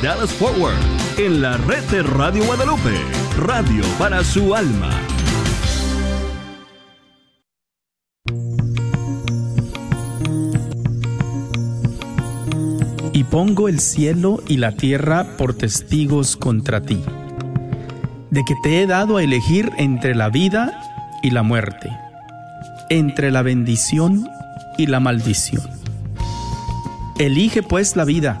Dallas Forward, en la red de Radio Guadalupe, radio para su alma. Y pongo el cielo y la tierra por testigos contra ti, de que te he dado a elegir entre la vida y la muerte, entre la bendición y la maldición. Elige pues la vida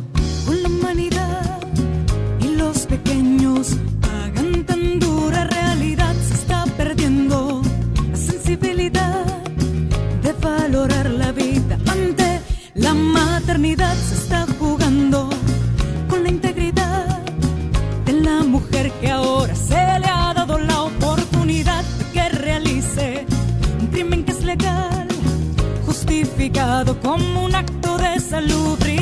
se está jugando con la integridad de la mujer que ahora se le ha dado la oportunidad de que realice un crimen que es legal, justificado como un acto de salubridad.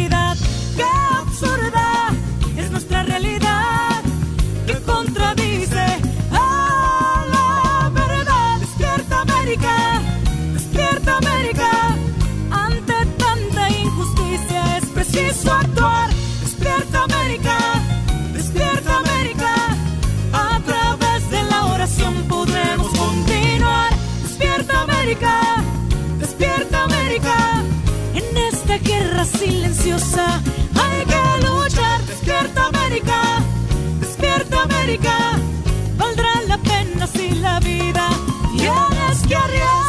Hay que luchar. Despierta América, despierta América. Valdrá la pena si la vida tienes que arriesgar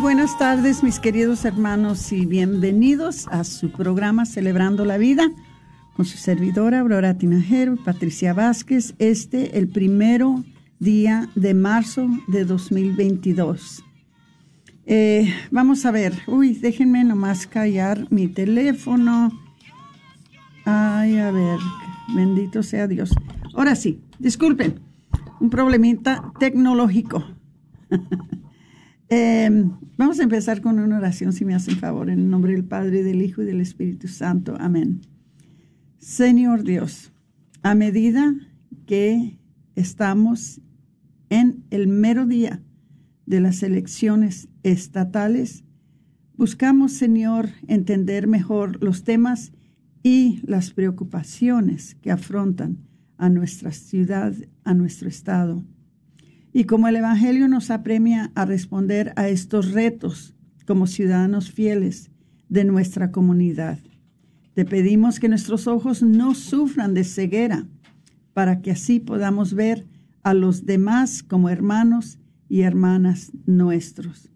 buenas tardes, mis queridos hermanos, y bienvenidos a su programa Celebrando la Vida con su servidora Aurora Tinajero y Patricia Vázquez, este el primero día de marzo de 2022. Eh, vamos a ver, uy, déjenme nomás callar mi teléfono. Ay, a ver, bendito sea Dios. Ahora sí, disculpen, un problemita tecnológico. Em, vamos a empezar con una oración, si me hacen favor, en el nombre del Padre, del Hijo y del Espíritu Santo. Amén. Señor Dios, a medida que estamos en el mero día de las elecciones estatales, buscamos, Señor, entender mejor los temas y las preocupaciones que afrontan a nuestra ciudad, a nuestro estado. Y como el Evangelio nos apremia a responder a estos retos como ciudadanos fieles de nuestra comunidad, te pedimos que nuestros ojos no sufran de ceguera para que así podamos ver a los demás como hermanos y hermanas nuestros,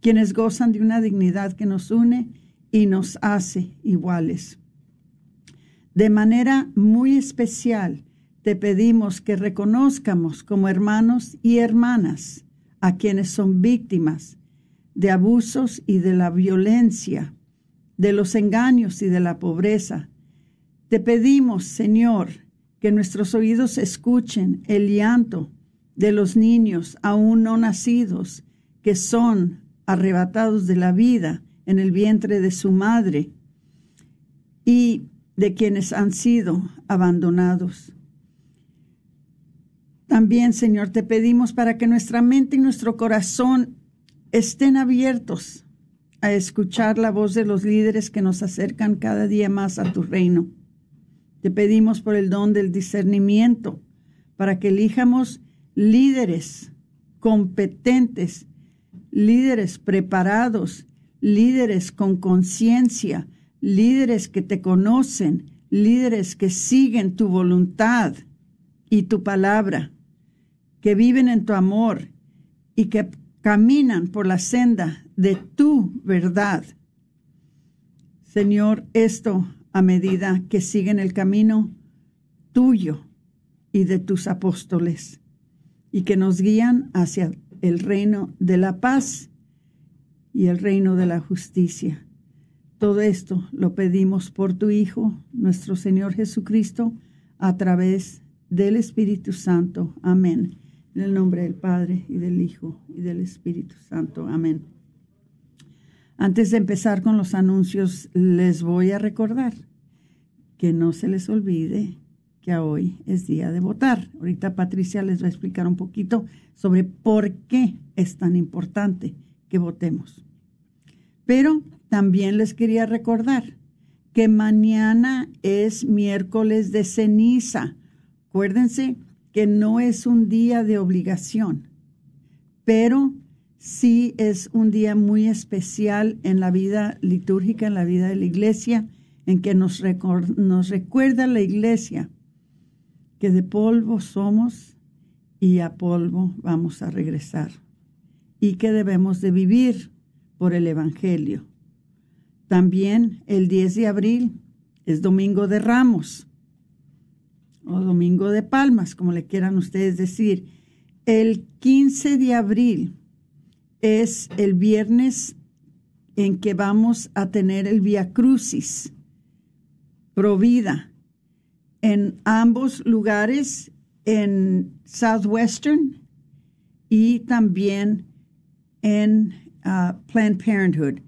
quienes gozan de una dignidad que nos une y nos hace iguales. De manera muy especial, te pedimos que reconozcamos como hermanos y hermanas a quienes son víctimas de abusos y de la violencia, de los engaños y de la pobreza. Te pedimos, Señor, que nuestros oídos escuchen el llanto de los niños aún no nacidos que son arrebatados de la vida en el vientre de su madre y de quienes han sido abandonados. También, Señor, te pedimos para que nuestra mente y nuestro corazón estén abiertos a escuchar la voz de los líderes que nos acercan cada día más a tu reino. Te pedimos por el don del discernimiento, para que elijamos líderes competentes, líderes preparados, líderes con conciencia, líderes que te conocen, líderes que siguen tu voluntad y tu palabra que viven en tu amor y que caminan por la senda de tu verdad. Señor, esto a medida que siguen el camino tuyo y de tus apóstoles y que nos guían hacia el reino de la paz y el reino de la justicia. Todo esto lo pedimos por tu Hijo, nuestro Señor Jesucristo, a través del Espíritu Santo. Amén En el nombre del Padre y del Hijo y del Espíritu Santo. Amén. Antes de empezar con los anuncios, les voy a recordar que no se les olvide que hoy es día de votar. Ahorita Patricia les va a explicar un poquito sobre por qué es tan importante que votemos. Pero también les quería recordar que mañana es miércoles de ceniza. Acuérdense que no es un día de obligación, pero sí es un día muy especial en la vida litúrgica, en la vida de la iglesia, en que nos, nos recuerda la iglesia que de polvo somos y a polvo vamos a regresar y que debemos de vivir por el Evangelio. También el 10 de abril es Domingo de Ramos o Domingo de Palmas, como le quieran ustedes decir. El 15 de abril es el viernes en que vamos a tener el Via Crucis, Provida, en ambos lugares, en Southwestern y también en uh, Planned Parenthood.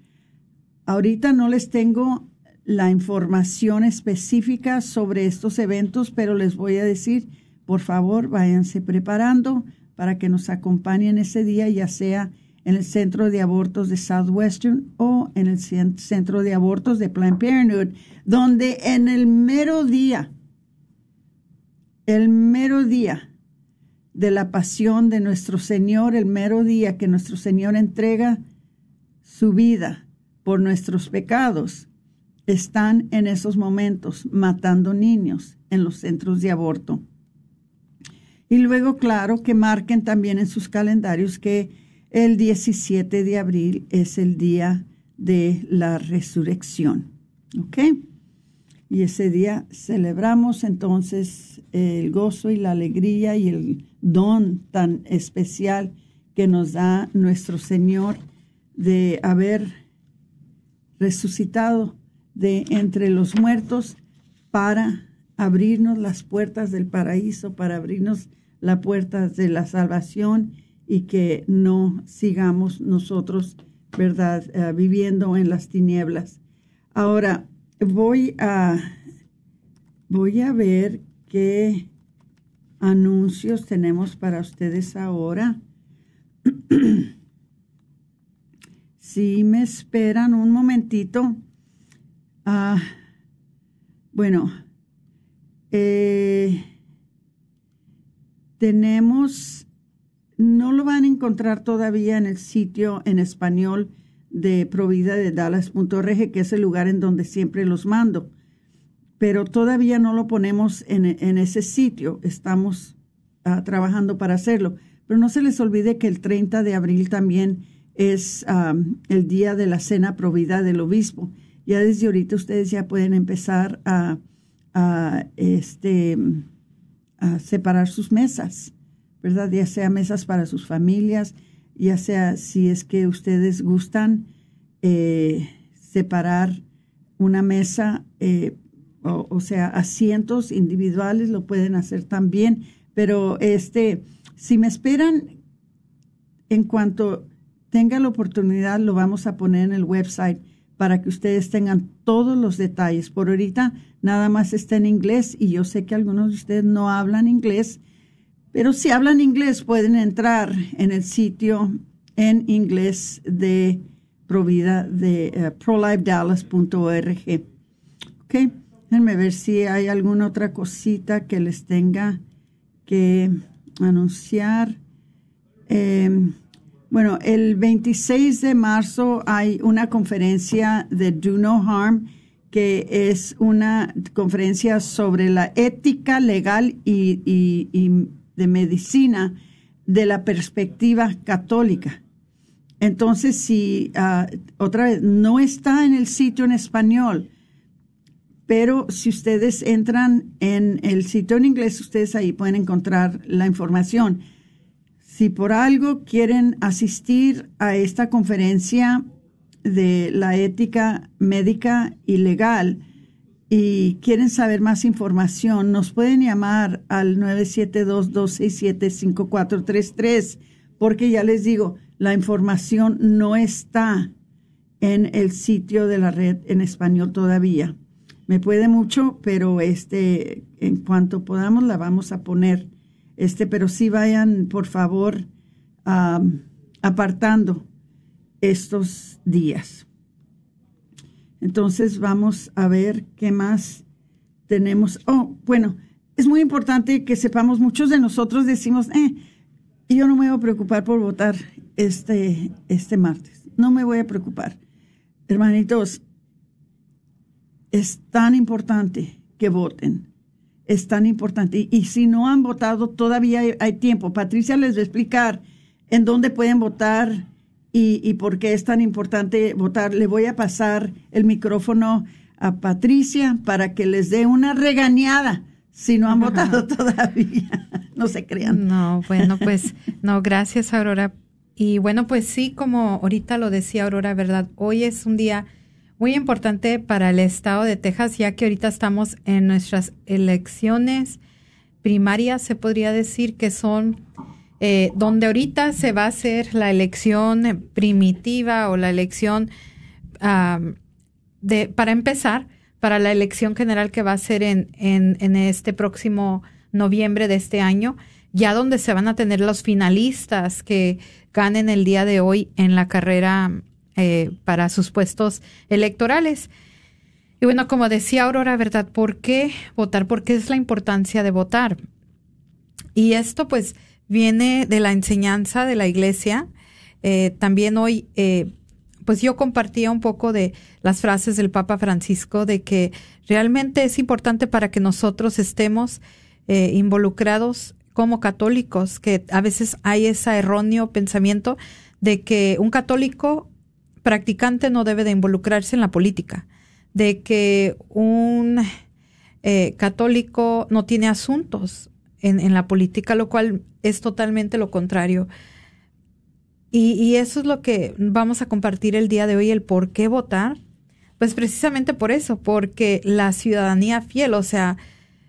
Ahorita no les tengo la información específica sobre estos eventos, pero les voy a decir, por favor, váyanse preparando para que nos acompañen ese día, ya sea en el centro de abortos de Southwestern o en el centro de abortos de Planned Parenthood, donde en el mero día, el mero día de la pasión de nuestro Señor, el mero día que nuestro Señor entrega su vida por nuestros pecados, están en esos momentos matando niños en los centros de aborto. Y luego, claro, que marquen también en sus calendarios que el 17 de abril es el día de la resurrección. ¿Ok? Y ese día celebramos entonces el gozo y la alegría y el don tan especial que nos da nuestro Señor de haber resucitado de entre los muertos para abrirnos las puertas del paraíso, para abrirnos las puertas de la salvación y que no sigamos nosotros, ¿verdad?, eh, viviendo en las tinieblas. Ahora, voy a, voy a ver qué anuncios tenemos para ustedes ahora. si me esperan un momentito. Ah, bueno, eh, tenemos, no lo van a encontrar todavía en el sitio en español de provida de Dallas.org, que es el lugar en donde siempre los mando, pero todavía no lo ponemos en, ese sitio, estamos ah, trabajando para hacerlo. Pero no se les olvide que el 30 de abril también es el día de la cena provida del obispo ya desde ahorita ustedes ya pueden empezar a, este, a separar sus mesas, ¿verdad? Ya sea mesas para sus familias, ya sea si es que ustedes gustan eh, separar una mesa, eh, o, o, sea, asientos individuales, lo pueden hacer también, pero este, si me esperan, en cuanto tenga la oportunidad, lo vamos a poner en el website para que ustedes tengan todos los detalles. Por ahorita nada más está en inglés y yo sé que algunos de ustedes no hablan inglés, pero si hablan inglés pueden entrar en el sitio en inglés de Provida de uh, prolifedallas.org. Ok, déjenme ver si hay alguna otra cosita que les tenga que anunciar. Eh, bueno, el 26 de marzo hay una conferencia de Do No Harm, que es una conferencia sobre la ética legal y, de medicina de la perspectiva católica. Entonces, si ah, otra vez no está en el sitio en español, pero si ustedes entran en el sitio en inglés, ustedes ahí pueden encontrar la información. Si por algo quieren asistir a esta conferencia de la ética médica y legal, y quieren saber más información, nos pueden llamar al 972-267-5433, porque ya les digo, la información no está en el sitio de la red en español todavía. Me puede mucho, pero este, en cuanto podamos la vamos a poner. Este, pero sí vayan, por favor, apartando estos días. Entonces vamos a ver qué más tenemos. Oh, bueno, es muy importante que sepamos, muchos de nosotros decimos, eh, yo no me voy a preocupar por votar este, este martes. No me voy a preocupar. Hermanitos, es tan importante que voten. Es tan importante. Y, si no han votado, todavía hay, tiempo. Patricia les va a explicar en dónde pueden votar y, y por qué es tan importante votar. Le voy a pasar el micrófono a Patricia para que les dé una regañada si no han votado todavía. no se crean. No, bueno, pues no, gracias Aurora. Y bueno, pues sí, como ahorita lo decía Aurora, ¿verdad? Hoy es un día muy importante para el estado de Texas, ya que ahorita estamos en nuestras elecciones primarias, se podría decir que son eh, donde ahorita se va a hacer la elección primitiva o la elección de, para empezar, para la elección general que va a ser en, en, en este próximo noviembre de este año, ya donde se van a tener los finalistas que ganen el día de hoy en la carrera eh, para sus puestos electorales. Y bueno, como decía Aurora, ¿verdad? ¿Por qué votar? ¿Por qué es la importancia de votar? Y esto pues viene de la enseñanza de la iglesia. Eh, también hoy, eh, pues yo compartía un poco de las frases del Papa Francisco de que realmente es importante para que nosotros estemos involucrados como católicos, que a veces hay ese erróneo pensamiento de que un católico practicante no debe de involucrarse en la política, de que un eh, católico no tiene asuntos en, la política, lo cual es totalmente lo contrario. Y, eso es lo que vamos a compartir el día de hoy, el por qué votar. Pues precisamente por eso, porque la ciudadanía fiel, o sea,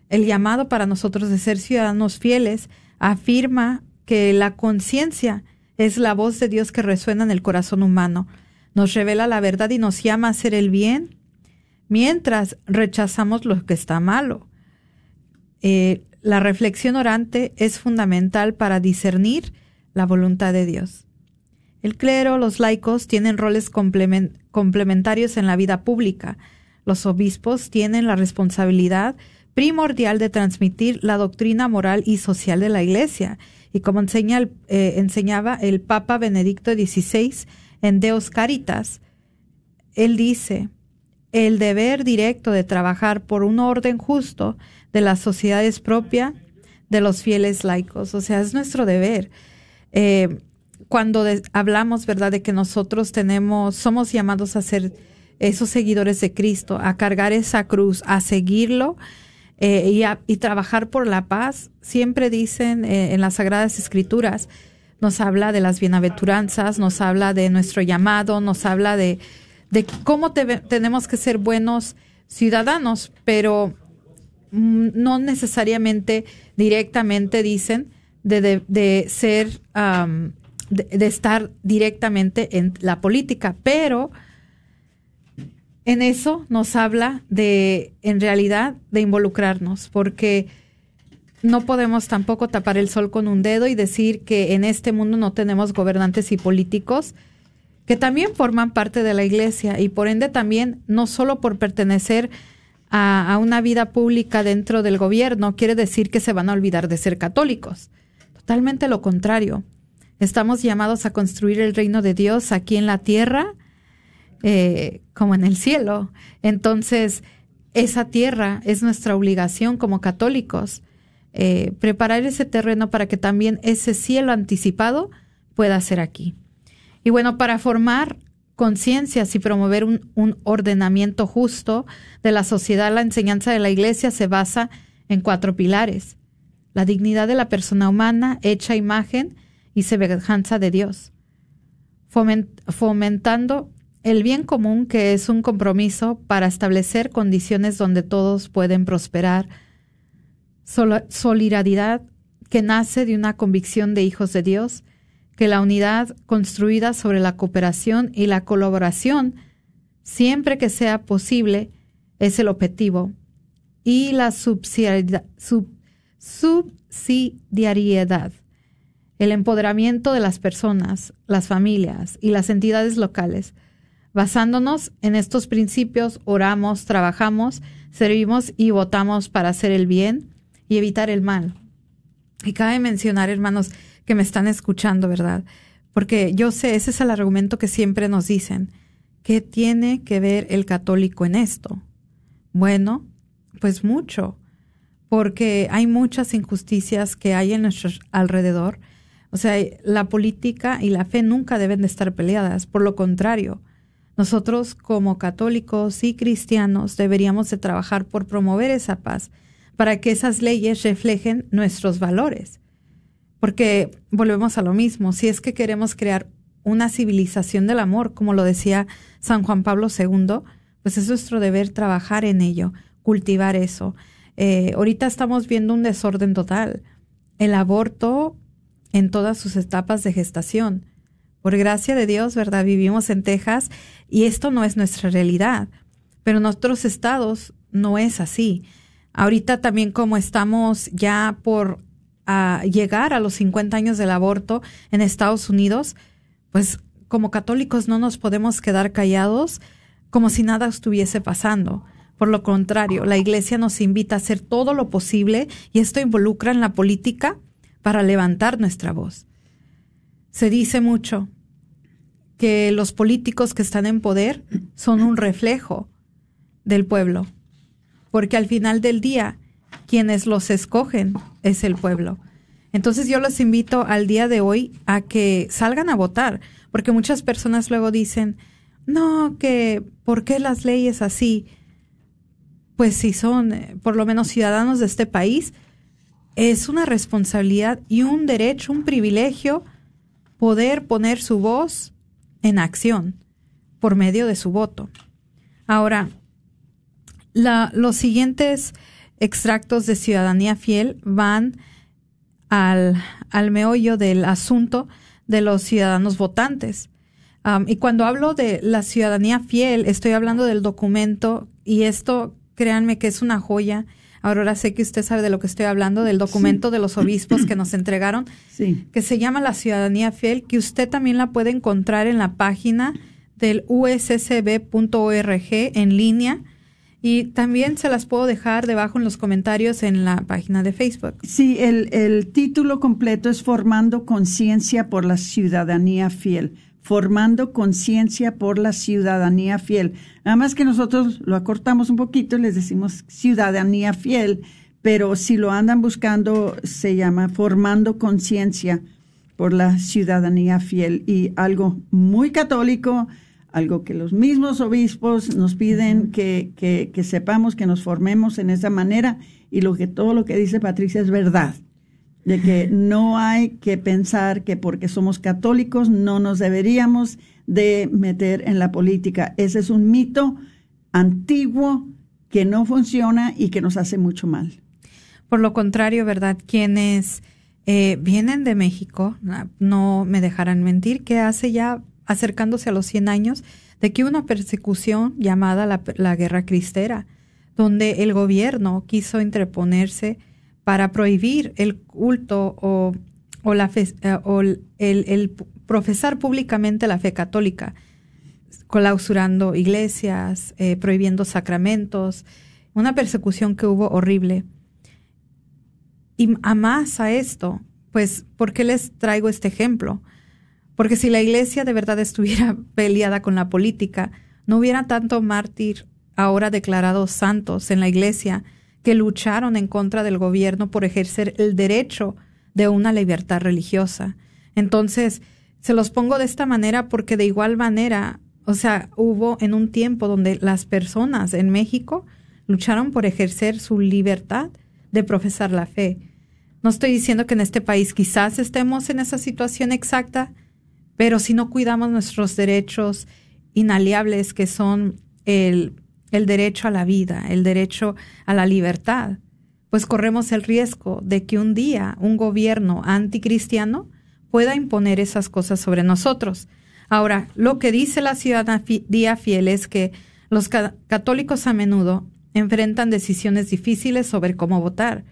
el llamado para nosotros de ser ciudadanos fieles, afirma que la conciencia es la voz de Dios que resuena en el corazón humano nos revela la verdad y nos llama a hacer el bien, mientras rechazamos lo que está malo. Eh, la reflexión orante es fundamental para discernir la voluntad de Dios. El clero, los laicos tienen roles complementarios en la vida pública. Los obispos tienen la responsabilidad primordial de transmitir la doctrina moral y social de la Iglesia. Y como eh, enseñaba el Papa Benedicto XVI, en Deus Caritas, él dice, el deber directo de trabajar por un orden justo de la sociedad es propia de los fieles laicos, o sea, es nuestro deber. Eh, cuando hablamos, ¿verdad?, de que nosotros tenemos, somos llamados a ser esos seguidores de Cristo, a cargar esa cruz, a seguirlo eh, y, trabajar por la paz, siempre dicen eh, en las Sagradas Escrituras, nos habla de las bienaventuranzas, nos habla de nuestro llamado, nos habla de, de cómo tenemos que ser buenos ciudadanos, pero mm, no necesariamente directamente dicen de, de, ser, de, estar directamente en la política, pero en eso nos habla de, en realidad, de involucrarnos, porque no podemos tampoco tapar el sol con un dedo y decir que en este mundo no tenemos gobernantes y políticos que también forman parte de la iglesia y por ende también no solo por pertenecer a, una vida pública dentro del gobierno quiere decir que se van a olvidar de ser católicos. Totalmente lo contrario. Estamos llamados a construir el reino de Dios aquí en la tierra eh, como en el cielo. Entonces, esa tierra es nuestra obligación como católicos eh, preparar ese terreno para que también ese cielo anticipado pueda ser aquí. Y bueno, para formar conciencias y promover un, ordenamiento justo de la sociedad, la enseñanza de la Iglesia se basa en cuatro pilares. La dignidad de la persona humana, hecha imagen y semejanza de Dios. fomentando el bien común que es un compromiso para establecer condiciones donde todos pueden prosperar, solidaridad que nace de una convicción de hijos de Dios, que la unidad construida sobre la cooperación y la colaboración, siempre que sea posible, es el objetivo, y la subsidiariedad, el empoderamiento de las personas, las familias y las entidades locales. Basándonos en estos principios, oramos, trabajamos, servimos y votamos para hacer el bien y evitar el mal. Y cabe mencionar, hermanos, que me están escuchando, ¿verdad? Porque yo sé, ese es el argumento que siempre nos dicen. ¿Qué tiene que ver el católico en esto? Bueno, pues mucho, porque hay muchas injusticias que hay en nuestro alrededor o sea, la política y la fe nunca deben de estar peleadas. Por lo contrario, nosotros como católicos y cristianos deberíamos de trabajar por promover esa paz, para que esas leyes reflejen nuestros valores. Porque volvemos a lo mismo, si es que queremos crear una civilización del amor, como lo decía San Juan Pablo II, pues es nuestro deber trabajar en ello, cultivar eso. Eh, ahorita estamos viendo un desorden total. El aborto en todas sus etapas de gestación. Por gracia de Dios, ¿verdad? Vivimos en Texas y esto no es nuestra realidad, pero en otros estados no es así. Ahorita también como estamos ya por ah, llegar a los 50 años del aborto en Estados Unidos, pues como católicos no nos podemos quedar callados como si nada estuviese pasando. Por lo contrario, la Iglesia nos invita a hacer todo lo posible y esto involucra en la política para levantar nuestra voz. Se dice mucho que los políticos que están en poder son un reflejo del pueblo, porque al final del día quienes los escogen es el pueblo. Entonces yo los invito al día de hoy a que salgan a votar, porque muchas personas luego dicen, no, que ¿por qué las leyes así? Pues si son eh, por lo menos ciudadanos de este país, es una responsabilidad y un derecho, un privilegio poder poner su voz en acción por medio de su voto. Ahora, los siguientes extractos de ciudadanía fiel van al, al meollo del asunto de los ciudadanos votantes. y cuando hablo de la ciudadanía fiel, estoy hablando del documento y esto, créanme que es una joya Ahora sé que usted sabe de lo que estoy hablando, del documento de los obispos que nos entregaron, que se llama La Ciudadanía Fiel, que usted también la puede encontrar en la página del ussb.org en línea. Y también se las puedo dejar debajo en los comentarios en la página de Facebook. Sí, el, el título completo es Formando Conciencia por la Ciudadanía Fiel formando conciencia por la ciudadanía fiel. Nada más que nosotros lo acortamos un poquito y les decimos ciudadanía fiel, pero si lo andan buscando se llama formando conciencia por la ciudadanía fiel y algo muy católico, algo que los mismos obispos nos piden que, que, que sepamos, que nos formemos en esa manera y lo que todo lo que dice Patricia es verdad de que no hay que pensar que porque somos católicos no nos deberíamos de meter en la política. Ese es un mito antiguo que no funciona y que nos hace mucho mal. Por lo contrario, ¿verdad? Quienes eh, vienen de México, no me dejarán mentir, que hace ya acercándose a los 100 años de que una persecución llamada la, Guerra Cristera, donde el gobierno quiso interponerse para prohibir el culto o, la eh, o el, el, profesar públicamente la fe católica, clausurando iglesias, eh, prohibiendo sacramentos, una persecución que hubo horrible. Y a más a esto, pues, ¿por qué les traigo este ejemplo? Porque si la iglesia de verdad estuviera peleada con la política, no hubiera tanto mártir ahora declarados santos en la iglesia que lucharon en contra del gobierno por ejercer el derecho de una libertad religiosa. Entonces, se los pongo de esta manera porque de igual manera, o sea, hubo en un tiempo donde las personas en México lucharon por ejercer su libertad de profesar la fe. No estoy diciendo que en este país quizás estemos en esa situación exacta, pero si no cuidamos nuestros derechos inaliables que son el, el derecho a la vida, el derecho a la libertad, pues corremos el riesgo de que un día un gobierno anticristiano pueda imponer esas cosas sobre nosotros. Ahora, lo que dice la ciudadanía fiel es que los católicos a menudo enfrentan decisiones difíciles sobre cómo votar.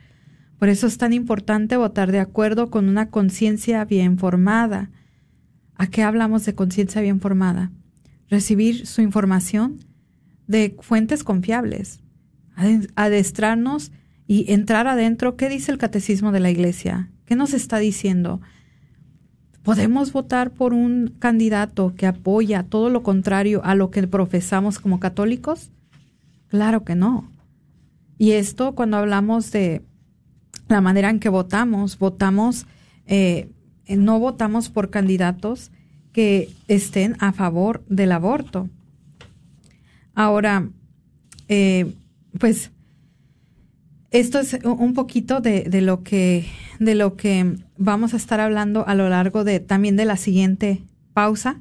Por eso es tan importante votar de acuerdo con una conciencia bien formada. ¿A qué hablamos de conciencia bien formada? Recibir su información de fuentes confiables, adestrarnos y entrar adentro. ¿Qué dice el catecismo de la iglesia? ¿Qué nos está diciendo? ¿Podemos votar por un candidato que apoya todo lo contrario a lo que profesamos como católicos? Claro que no. Y esto cuando hablamos de la manera en que votamos. Votamos, eh, no votamos por candidatos que estén a favor del aborto. Ahora, eh, pues esto es un poquito de, de, lo que de lo que vamos a estar hablando a lo largo de también de la siguiente pausa.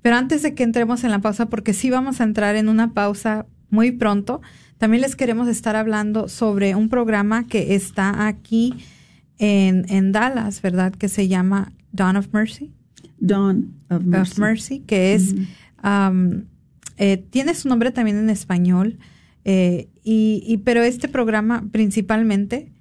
Pero antes de que entremos en la pausa, porque sí vamos a entrar en una pausa muy pronto, también les queremos estar hablando sobre un programa que está aquí en, Dallas, ¿verdad? Que se llama Dawn of Mercy. Dawn of Mercy. que es, um, eh, tiene su nombre también en español, eh, y, pero este programa principalmente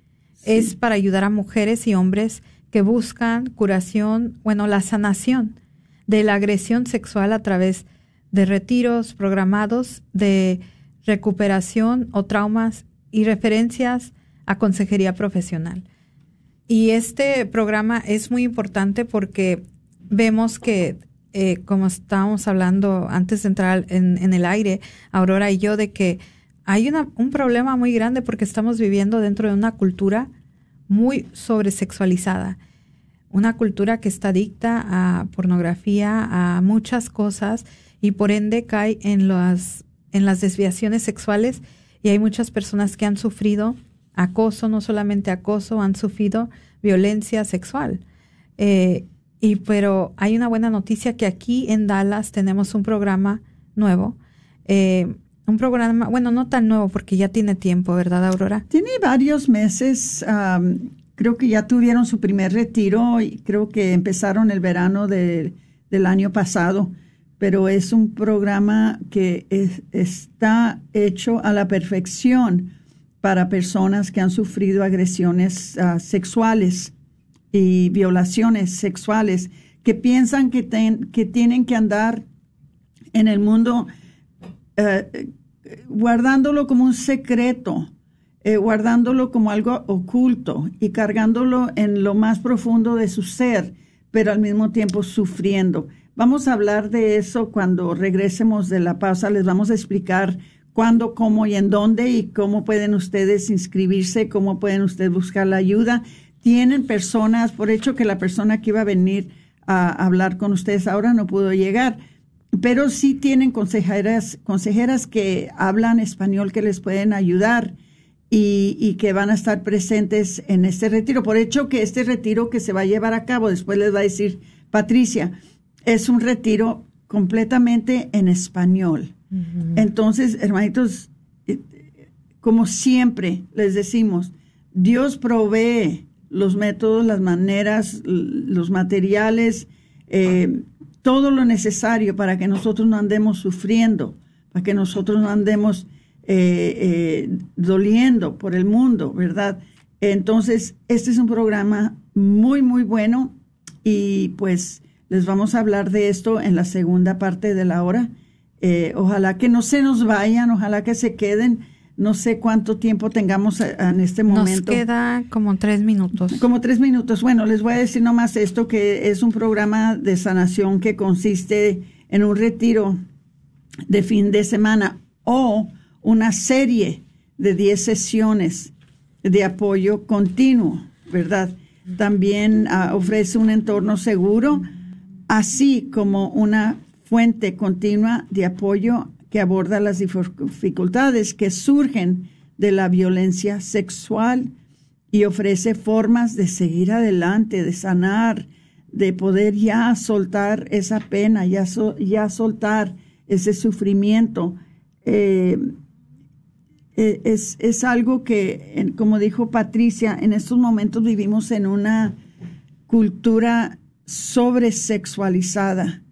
es para ayudar a mujeres y hombres que buscan curación, bueno, la sanación de la agresión sexual a través de retiros programados de recuperación o traumas y referencias a consejería profesional. Y este programa es muy importante porque vemos que, eh, como estábamos hablando antes de entrar en, el aire, Aurora y yo, de que hay una, un problema muy grande porque estamos viviendo dentro de una cultura muy sobresexualizada, una cultura que está adicta a pornografía, a muchas cosas y por ende cae en las en las desviaciones sexuales y hay muchas personas que han sufrido acoso, no solamente acoso, han sufrido violencia sexual. Eh, y pero hay una buena noticia que aquí en Dallas tenemos un programa nuevo. Eh, un programa, bueno, no tan nuevo porque ya tiene tiempo, ¿verdad, Aurora? Tiene varios meses. creo que ya tuvieron su primer retiro y creo que empezaron el verano del año pasado pero es un programa que está hecho a la perfección para personas que han sufrido agresiones ah, sexuales y violaciones sexuales, que piensan que, tienen que andar en el mundo eh, guardándolo como un secreto, eh, guardándolo como algo oculto y cargándolo en lo más profundo de su ser, pero al mismo tiempo sufriendo. Vamos a hablar de eso cuando regresemos de la pausa. Les vamos a explicar cuándo, cómo y en dónde y cómo pueden ustedes inscribirse, cómo pueden ustedes buscar la ayuda. Tienen personas, por hecho que la persona que iba a venir a hablar con ustedes ahora no pudo llegar, pero sí tienen consejeras, consejeras que hablan español que les pueden ayudar y, y que van a estar presentes en este retiro. Por hecho que este retiro que se va a llevar a cabo, después les va a decir Patricia, es un retiro completamente en español. Entonces, hermanitos, eh, como siempre les decimos, Dios provee los métodos, las maneras, los materiales, eh, todo lo necesario para que nosotros no andemos sufriendo, para que nosotros no andemos eh, doliendo por el mundo, ¿verdad? Entonces, este es un programa muy, muy bueno y pues les vamos a hablar de esto en la segunda parte de la hora. Eh, ojalá que no se nos vayan, ojalá que se queden. No sé cuánto tiempo tengamos en este momento. Nos queda como tres minutos. Como tres minutos. Bueno, les voy a decir nomás esto, que es un programa de sanación que consiste en un retiro de fin de semana o una serie de 10 sesiones de apoyo continuo, ¿verdad? También ah, ofrece un entorno seguro así como una fuente continua de apoyo que aborda las dificultades que surgen de la violencia sexual y ofrece formas de seguir adelante, de sanar, de poder ya soltar esa pena, ya, ya soltar ese sufrimiento. Eh, eh, es, es, algo que, como dijo Patricia, en estos momentos vivimos en una cultura sobresexualizada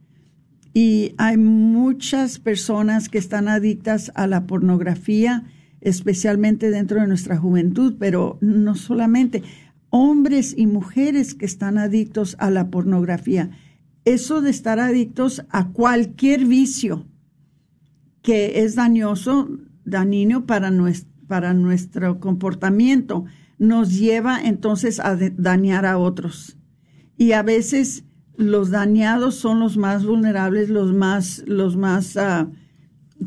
y hay muchas personas que están adictas a la pornografía, especialmente dentro de nuestra juventud, pero no solamente hombres y mujeres que están adictos a la pornografía. Eso de estar adictos a cualquier vicio que es dañoso, dañino para nuestro, para nuestro comportamiento, nos lleva entonces a dañar a otros. Y a veces los dañados son los más vulnerables, los más, los más uh,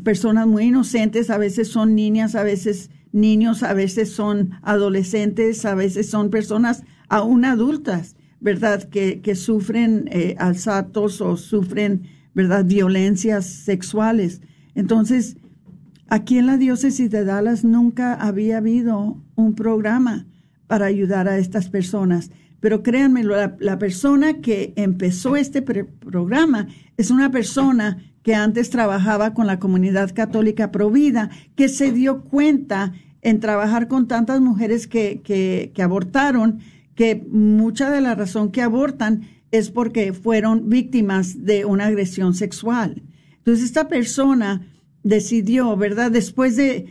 personas muy inocentes, a veces son niñas, a veces niños, a veces son adolescentes, a veces son personas aún adultas, ¿verdad? Que, que sufren eh, alzatos o sufren, ¿verdad? Violencias sexuales. Entonces, aquí en la diócesis de Dallas nunca había habido un programa para ayudar a estas personas. Pero créanme, la, persona que empezó este programa es una persona que antes trabajaba con la comunidad católica provida, que se dio cuenta en trabajar con tantas mujeres que, que, abortaron, que mucha de la razón que abortan es porque fueron víctimas de una agresión sexual. Entonces esta persona decidió, ¿verdad? Después de,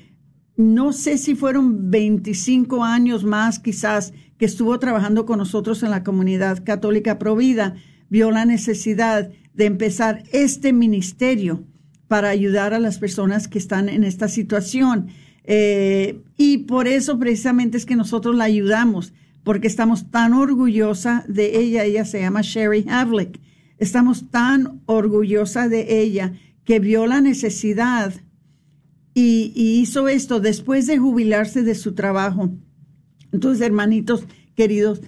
no sé si fueron 25 años más quizás que estuvo trabajando con nosotros en la comunidad católica provida, vio la necesidad de empezar este ministerio para ayudar a las personas que están en esta situación. Eh, y por eso precisamente es que nosotros la ayudamos, porque estamos tan orgullosa de ella. Ella se llama Sherry Havlick. Estamos tan orgullosa de ella que vio la necesidad y, y hizo esto después de jubilarse de su trabajo. Entonces, hermanitos queridos,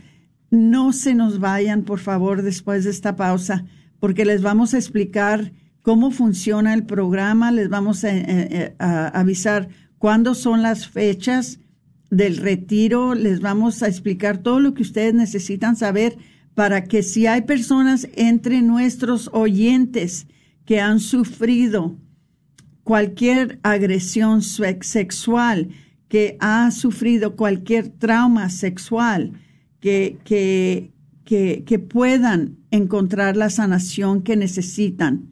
no se nos vayan, por favor, después de esta pausa porque les vamos a explicar cómo funciona el programa, les vamos a, avisar cuándo son las fechas del retiro, les vamos a explicar todo lo que ustedes necesitan saber para que si hay personas entre nuestros oyentes que han sufrido cualquier agresión sexual, que ha sufrido cualquier trauma sexual, que, que, que, puedan encontrar la sanación que necesitan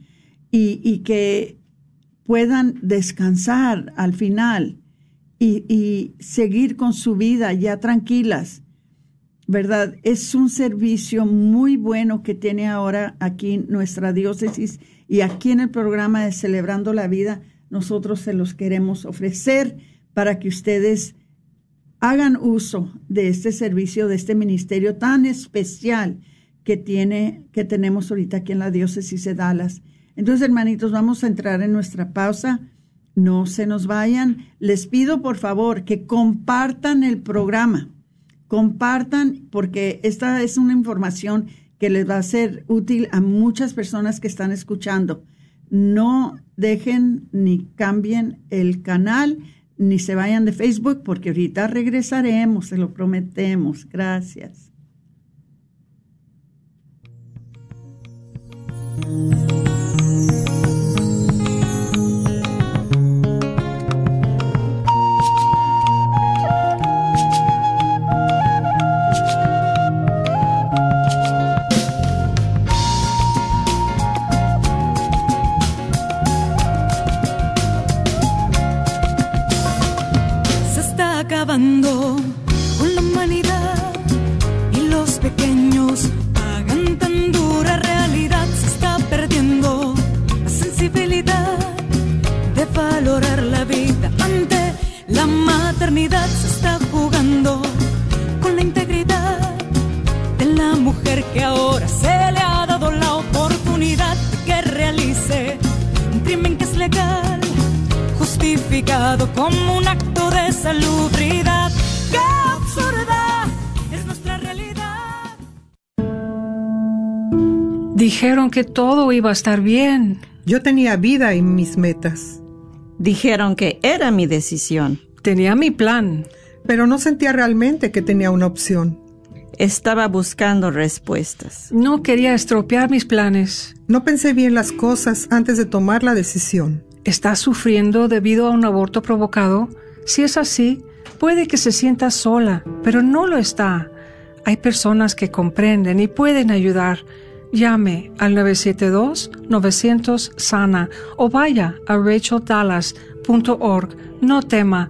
y, que puedan descansar al final y, y, seguir con su vida ya tranquilas. ¿Verdad? Es un servicio muy bueno que tiene ahora aquí nuestra diócesis y aquí en el programa de Celebrando la Vida nosotros se los queremos ofrecer para que ustedes hagan uso de este servicio, de este ministerio tan especial que tiene, que tenemos ahorita aquí en la diócesis de Dallas. Entonces, hermanitos, vamos a entrar en nuestra pausa. No se nos vayan. Les pido, por favor, que compartan el programa. Compartan, porque esta es una información que les va a ser útil a muchas personas que están escuchando. No dejen ni cambien el canal ni se vayan de Facebook porque ahorita regresaremos, se lo prometemos. Gracias. Maternidad. Se está jugando con la integridad de la mujer que ahora se le ha dado la oportunidad de que realice un crimen que es legal justificado como un acto de salubridad. ¡Qué absurda es nuestra realidad! Dijeron que todo iba a estar bien. Yo tenía vida y mis metas. Dijeron que era mi decisión. Tenía mi plan. Pero no sentía realmente que tenía una opción. Estaba buscando respuestas. No quería estropear mis planes. No pensé bien las cosas antes de tomar la decisión. ¿Está sufriendo debido a un aborto provocado? Si es así, puede que se sienta sola, pero no lo está. Hay personas que comprenden y pueden ayudar. Llame al 972-900-SANA o vaya a racheldallas.org. No tema,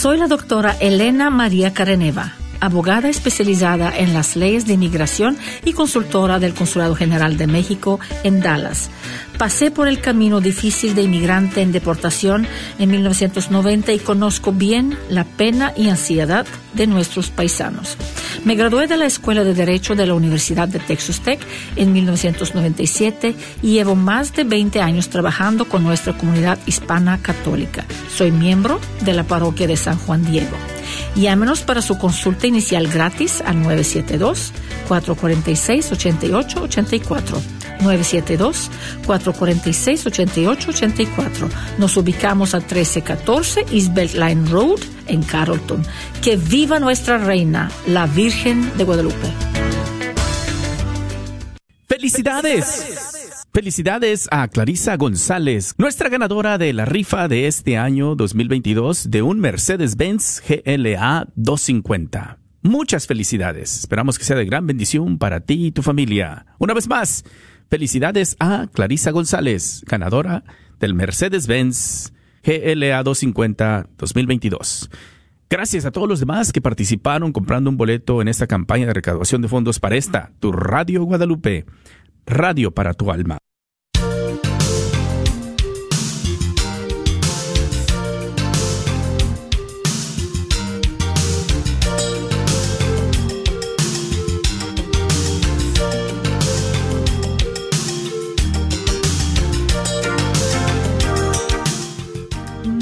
Soy la doctora Elena María Careneva, abogada especializada en las leyes de inmigración y consultora del Consulado General de México en Dallas. Pasé por el camino difícil de inmigrante en deportación en 1990 y conozco bien la pena y ansiedad de nuestros paisanos. Me gradué de la Escuela de Derecho de la Universidad de Texas Tech en 1997 y llevo más de 20 años trabajando con nuestra comunidad hispana católica. Soy miembro de la parroquia de San Juan Diego. Llámenos para su consulta inicial gratis al 972-446-8884. 972-446-8884. Nos ubicamos a 1314 East Beltline Road en Carrollton. Que viva nuestra reina, la Virgen de Guadalupe. ¡Felicidades! Felicidades a Clarisa González, nuestra ganadora de la rifa de este año 2022 de un Mercedes-Benz GLA 250. Muchas felicidades. Esperamos que sea de gran bendición para ti y tu familia. Una vez más, felicidades a Clarisa González, ganadora del Mercedes-Benz GLA 250 2022. Gracias a todos los demás que participaron comprando un boleto en esta campaña de recaudación de fondos para esta, tu Radio Guadalupe, radio para tu alma.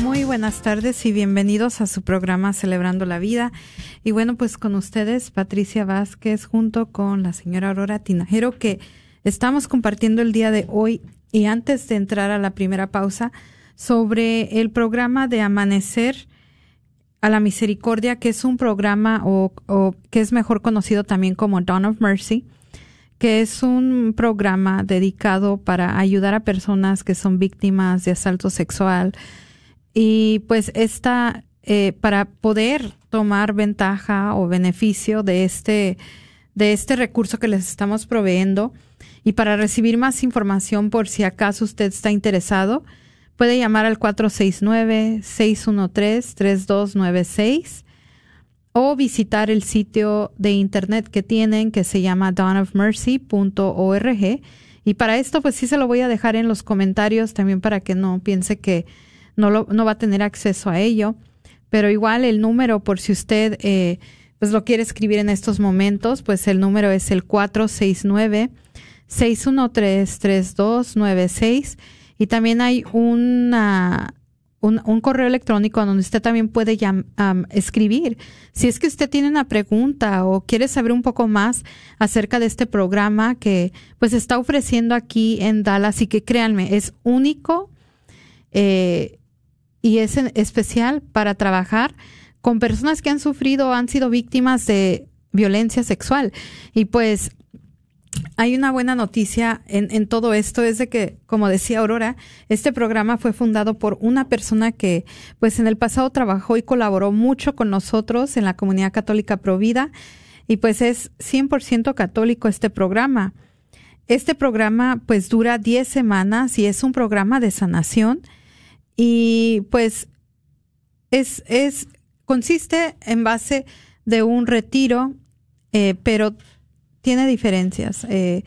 Muy buenas tardes y bienvenidos a su programa Celebrando la Vida. Y bueno, pues con ustedes, Patricia Vázquez, junto con la señora Aurora Tinajero, que estamos compartiendo el día de hoy. Y antes de entrar a la primera pausa, sobre el programa de Amanecer a la Misericordia, que es un programa o, que es mejor conocido también como Dawn of Mercy, que es un programa dedicado para ayudar a personas que son víctimas de asalto sexual. Y pues esta, eh, para poder tomar ventaja o beneficio de este, de este recurso que les estamos proveyendo y para recibir más información por si acaso usted está interesado, puede llamar al 469-613-3296 o visitar el sitio de internet que tienen que se llama dawnofmercy.org. Y para esto, pues sí se lo voy a dejar en los comentarios también para que no piense que no, no va a tener acceso a ello. Pero igual el número, por si usted eh, pues lo quiere escribir en estos momentos, pues el número es el 469 613 3296 y también hay un, un, correo electrónico donde usted también puede llam, escribir. Si es que usted tiene una pregunta o quiere saber un poco más acerca de este programa que pues está ofreciendo aquí en Dallas y que créanme, es único eh, y es especial para trabajar con personas que han sufrido han sido víctimas de violencia sexual. Y pues hay una buena noticia en, en, todo esto, es de que, como decía Aurora, este programa fue fundado por una persona que, pues en el pasado trabajó y colaboró mucho con nosotros en la comunidad católica Provida, y pues es 100% católico este programa. este programa pues dura 10 semanas y es un programa de sanación y pues es, es consiste en base de un retiro, eh, pero tiene diferencias. Eh,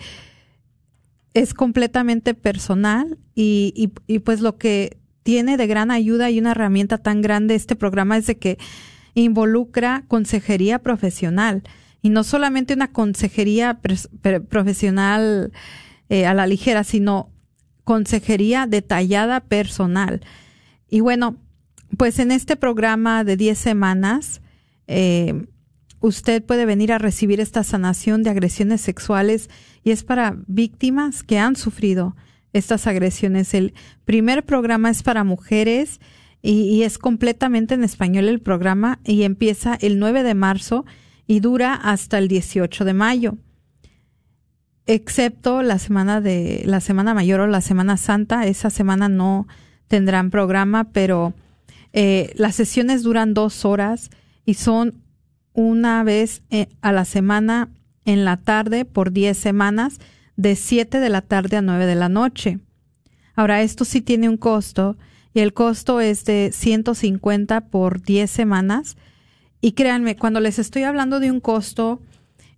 es completamente personal y, y, y, pues lo que tiene de gran ayuda y una herramienta tan grande este programa es de que involucra consejería profesional y no solamente una consejería profesional eh, a la ligera, sino consejería detallada personal. Y bueno, pues en este programa de 10 semanas, eh, usted puede venir a recibir esta sanación de agresiones sexuales y es para víctimas que han sufrido estas agresiones. El primer programa es para mujeres y, es completamente en español el programa y empieza el 9 de marzo y dura hasta el 18 de mayo. Excepto la semana de la semana mayor o la semana santa, esa semana no tendrán programa, pero eh, las sesiones duran dos horas y son una vez eh, a la semana en la tarde por 10 semanas, de 7 de la tarde a 9 de la noche. Ahora, esto sí tiene un costo y el costo es de 150 por 10 semanas. Y créanme, cuando les estoy hablando de un costo,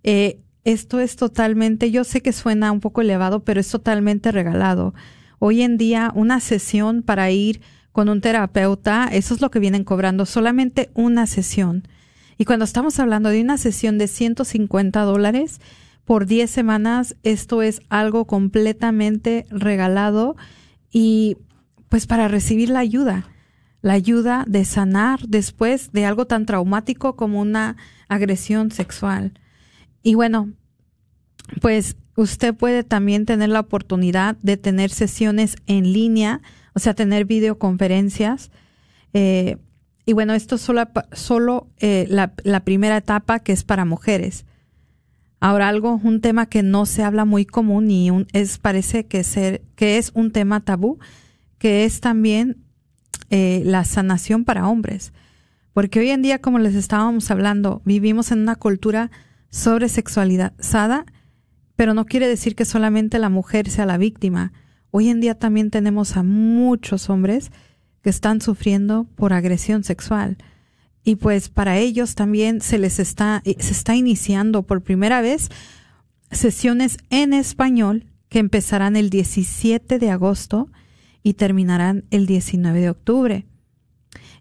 eh, esto es totalmente, yo sé que suena un poco elevado, pero es totalmente regalado. Hoy en día, una sesión para ir con un terapeuta, eso es lo que vienen cobrando, solamente una sesión. Y cuando estamos hablando de una sesión de 150 dólares por 10 semanas, esto es algo completamente regalado y pues para recibir la ayuda, la ayuda de sanar después de algo tan traumático como una agresión sexual. Y bueno, pues usted puede también tener la oportunidad de tener sesiones en línea o sea, tener videoconferencias. Eh, y bueno, esto es solo, solo eh, la, primera etapa que es para mujeres. Ahora algo, un tema que no se habla muy común y es parece que ser que es un tema tabú, que es también eh, la sanación para hombres, porque hoy en día, como les estábamos hablando, vivimos en una cultura sobresexualizada, pero no quiere decir que solamente la mujer sea la víctima. Hoy en día también tenemos a muchos hombres que están sufriendo por agresión sexual. Y pues para ellos también se les está, eh, se está iniciando por primera vez sesiones en español que empezarán el 17 de agosto y terminarán el 19 de octubre.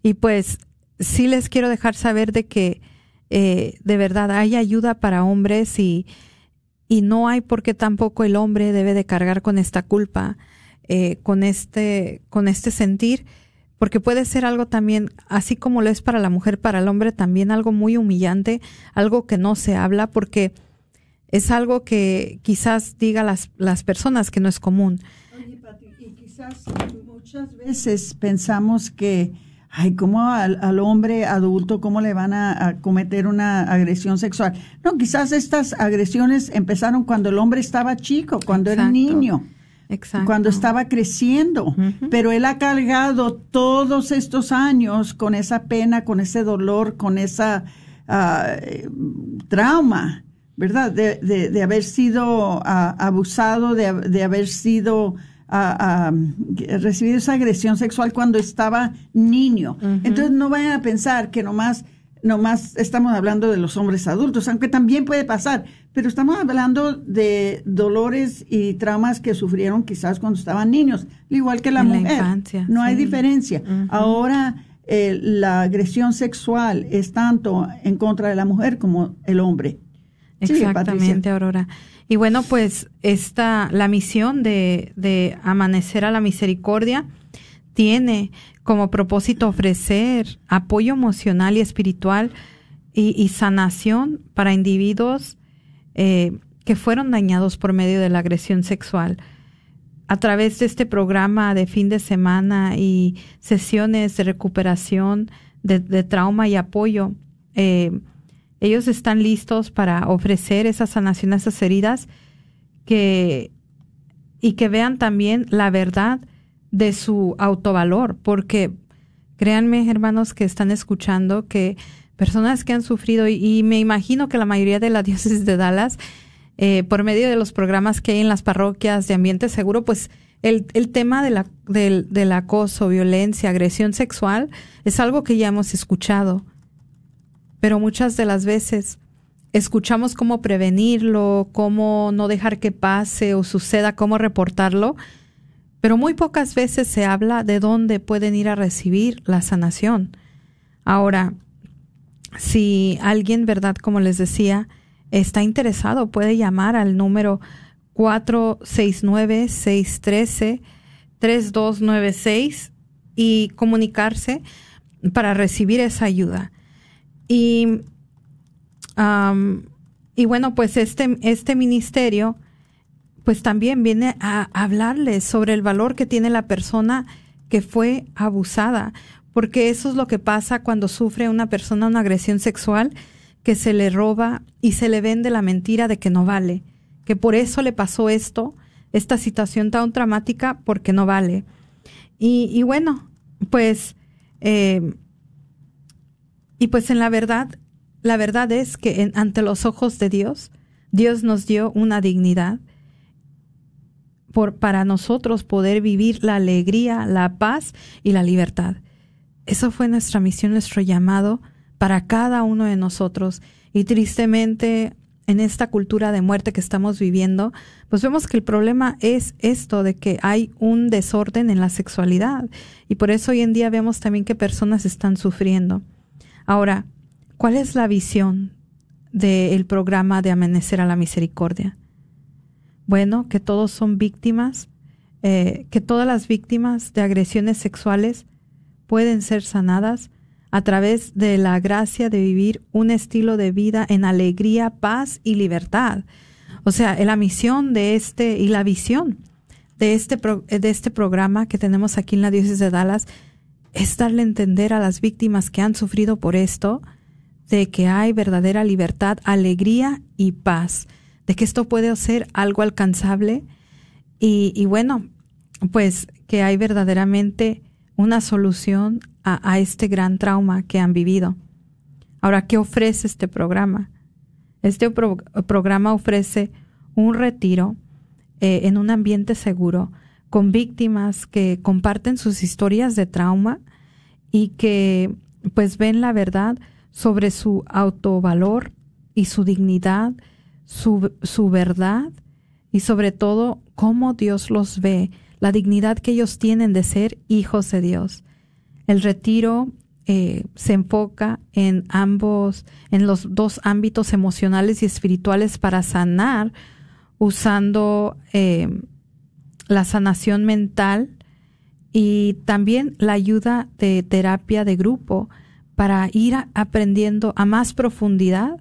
Y pues sí les quiero dejar saber de que eh, de verdad hay ayuda para hombres y y no hay por qué tampoco el hombre debe de cargar con esta culpa, eh, con este, con este sentir, porque puede ser algo también, así como lo es para la mujer, para el hombre también algo muy humillante, algo que no se habla, porque es algo que quizás diga las, las personas que no es común. y quizás muchas veces pensamos que ay, ¿cómo al, hombre adulto, cómo le van a, cometer una agresión sexual? No, quizás estas agresiones empezaron cuando el hombre estaba chico, cuando era niño. Exacto. cuando estaba creciendo, pero él ha cargado todos estos años con esa pena, con ese dolor, con esa ah, trauma, ¿verdad? De, de, haber sido ah, abusado, de, de, haber sido a, a, recibir esa agresión sexual cuando estaba niño. Entonces no vayan a pensar que nomás, nomás estamos hablando de los hombres adultos, aunque también puede pasar, pero estamos hablando de dolores y traumas que sufrieron quizás cuando estaban niños, igual que la mujer. no hay diferencia. Ahora eh, la agresión sexual es tanto en contra de la mujer como el hombre. Exactamente, Aurora. Y bueno, pues esta, la misión de, Amanecer a la Misericordia tiene como propósito ofrecer apoyo emocional y espiritual y, sanación para individuos eh, que fueron dañados por medio de la agresión sexual. A través de este programa de fin de semana y sesiones de recuperación de, trauma y apoyo, eh, ellos están listos para ofrecer esa sanación a esas heridas que, y que vean también la verdad de su autovalor, porque créanme, hermanos que están escuchando, que personas que han sufrido, y, me imagino que la mayoría de la diócesis de Dallas eh, por medio de los programas que hay en las parroquias de ambiente seguro, pues el, el tema de la, del, del acoso, violencia, agresión sexual es algo que ya hemos escuchado, pero muchas de las veces escuchamos cómo prevenirlo, cómo no dejar que pase o suceda, cómo reportarlo, pero muy pocas veces se habla de dónde pueden ir a recibir la sanación. Ahora, si alguien, ¿verdad? Como les decía, está interesado, puede llamar al número 469-613-3296 y comunicarse para recibir esa ayuda. Y, y bueno, pues este, este ministerio pues también viene a hablarles sobre el valor que tiene la persona que fue abusada, porque eso es lo que pasa cuando sufre una persona una agresión sexual, que se le roba y se le vende la mentira de que no vale, que por eso le pasó esto, esta situación tan dramática, porque no vale. Y, bueno, pues, eh, y pues en la verdad, la verdad es que ante los ojos de Dios, Dios nos dio una dignidad por, para nosotros poder vivir la alegría, la paz y la libertad. Eso fue nuestra misión, nuestro llamado para cada uno de nosotros. Y tristemente, en esta cultura de muerte que estamos viviendo, pues vemos que el problema es esto de que hay un desorden en la sexualidad. Y por eso hoy en día vemos también que personas están sufriendo. Ahora, ¿cuál es la visión del programa de Amanecer a la Misericordia? bueno, que todos son víctimas, eh, que todas las víctimas de agresiones sexuales pueden ser sanadas a través de la gracia de vivir un estilo de vida en alegría, paz y libertad. O sea, la misión de este y la visión de este, de este programa que tenemos aquí en la diócesis de Dallas es darle a entender a las víctimas que han sufrido por esto de que hay verdadera libertad, alegría y paz de que esto puede ser algo alcanzable y, bueno, pues que hay verdaderamente una solución a, este gran trauma que han vivido. Ahora, ¿qué ofrece este programa? Este programa ofrece un retiro eh, en un ambiente seguro con víctimas que comparten sus historias de trauma y que pues ven la verdad sobre su autovalor y su dignidad su, su verdad y sobre todo cómo Dios los ve, la dignidad que ellos tienen de ser hijos de Dios. El retiro eh, se enfoca en ambos, en los dos ámbitos emocionales y espirituales para sanar, usando eh, la sanación mental y también la ayuda de terapia de grupo para ir aprendiendo a más profundidad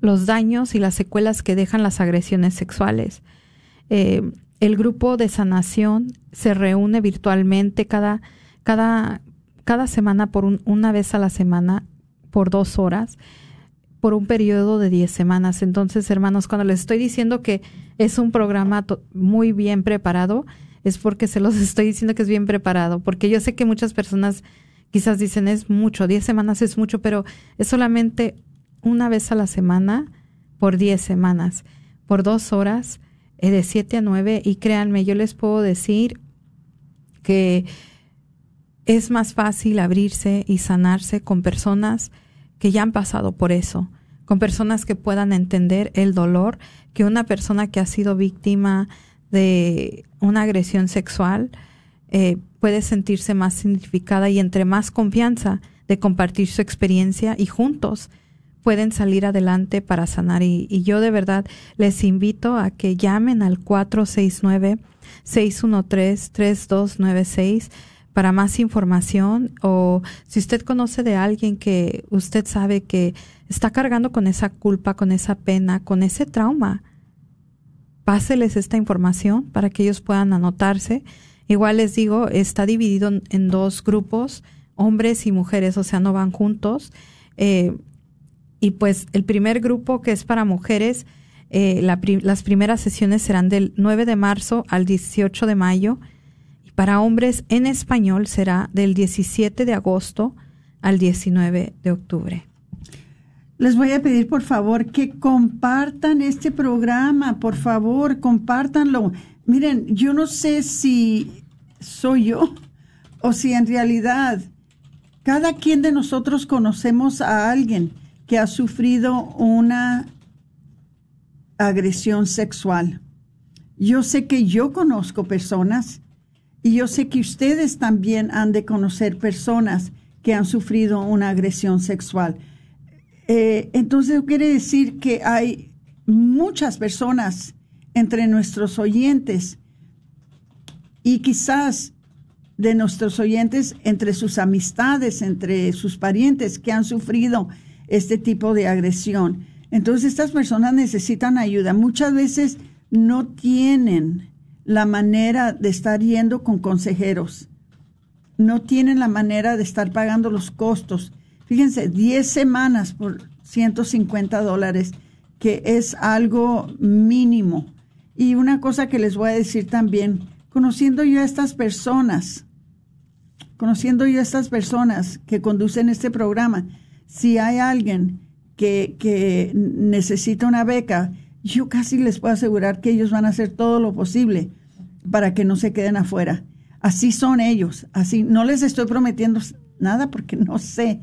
los daños y las secuelas que dejan las agresiones sexuales. Eh, el grupo de sanación se reúne virtualmente cada, cada, cada semana por una vez a la semana por dos horas por un periodo de diez semanas. Entonces, hermanos, cuando les estoy diciendo que es un programa muy bien preparado, es porque se los estoy diciendo que es bien preparado, porque yo sé que muchas personas quizás dicen es mucho, diez semanas es mucho, pero es solamente una vez a la semana por 10 semanas, por dos horas, eh, de 7 a 9. Y créanme, yo les puedo decir que es más fácil abrirse y sanarse con personas que ya han pasado por eso, con personas que puedan entender el dolor que una persona que ha sido víctima de una agresión sexual eh, puede sentirse más significada y entre más confianza de compartir su experiencia y juntos pueden salir adelante para sanar. Y, yo de verdad les invito a que llamen al 469-613-3296 para más información o si usted conoce de alguien que usted sabe que está cargando con esa culpa, con esa pena, con ese trauma, páseles esta información para que ellos puedan anotarse. Igual les digo, está dividido en dos grupos, hombres y mujeres, o sea, no van juntos. Eh, y pues el primer grupo que es para mujeres, eh, las primeras sesiones serán del 9 de marzo al 18 de mayo. Para hombres en español será del 17 de agosto al 19 de octubre. les voy a pedir por favor que compartan este programa, por favor, compártanlo. Miren, yo no sé si soy yo o si en realidad cada quien de nosotros conocemos a alguien que ha sufrido una agresión sexual. Yo sé que yo conozco personas y yo sé que ustedes también han de conocer personas que han sufrido una agresión sexual. Eh, entonces quiere decir que hay muchas personas entre nuestros oyentes y quizás de nuestros oyentes entre sus amistades, entre sus parientes que han sufrido este tipo de agresión. Entonces estas personas necesitan ayuda. Muchas veces no tienen la manera de estar yendo con consejeros. No tienen la manera de estar pagando los costos. Fíjense, 10 semanas por 150 dólares, que es algo mínimo. Y una cosa que les voy a decir también, conociendo yo a estas personas, conociendo yo a estas personas que conducen este programa, si hay alguien que, que necesita una beca, yo casi les puedo asegurar que ellos van a hacer todo lo posible para que no se queden afuera. Así son ellos, así no les estoy prometiendo nada porque no sé.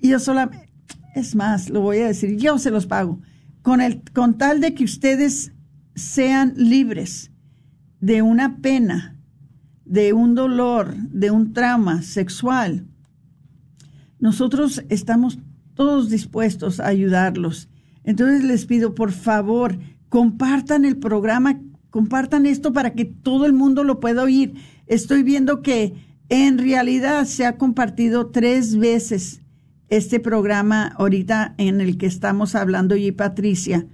Yo solamente, es más, lo voy a decir, yo se los pago, con, el, con tal de que ustedes sean libres de una pena, de un dolor, de un trauma sexual, nosotros estamos todos dispuestos a ayudarlos. Entonces les pido, por favor, compartan el programa, compartan esto para que todo el mundo lo pueda oír. Estoy viendo que en realidad se ha compartido tres veces este programa ahorita en el que estamos hablando y Patricia.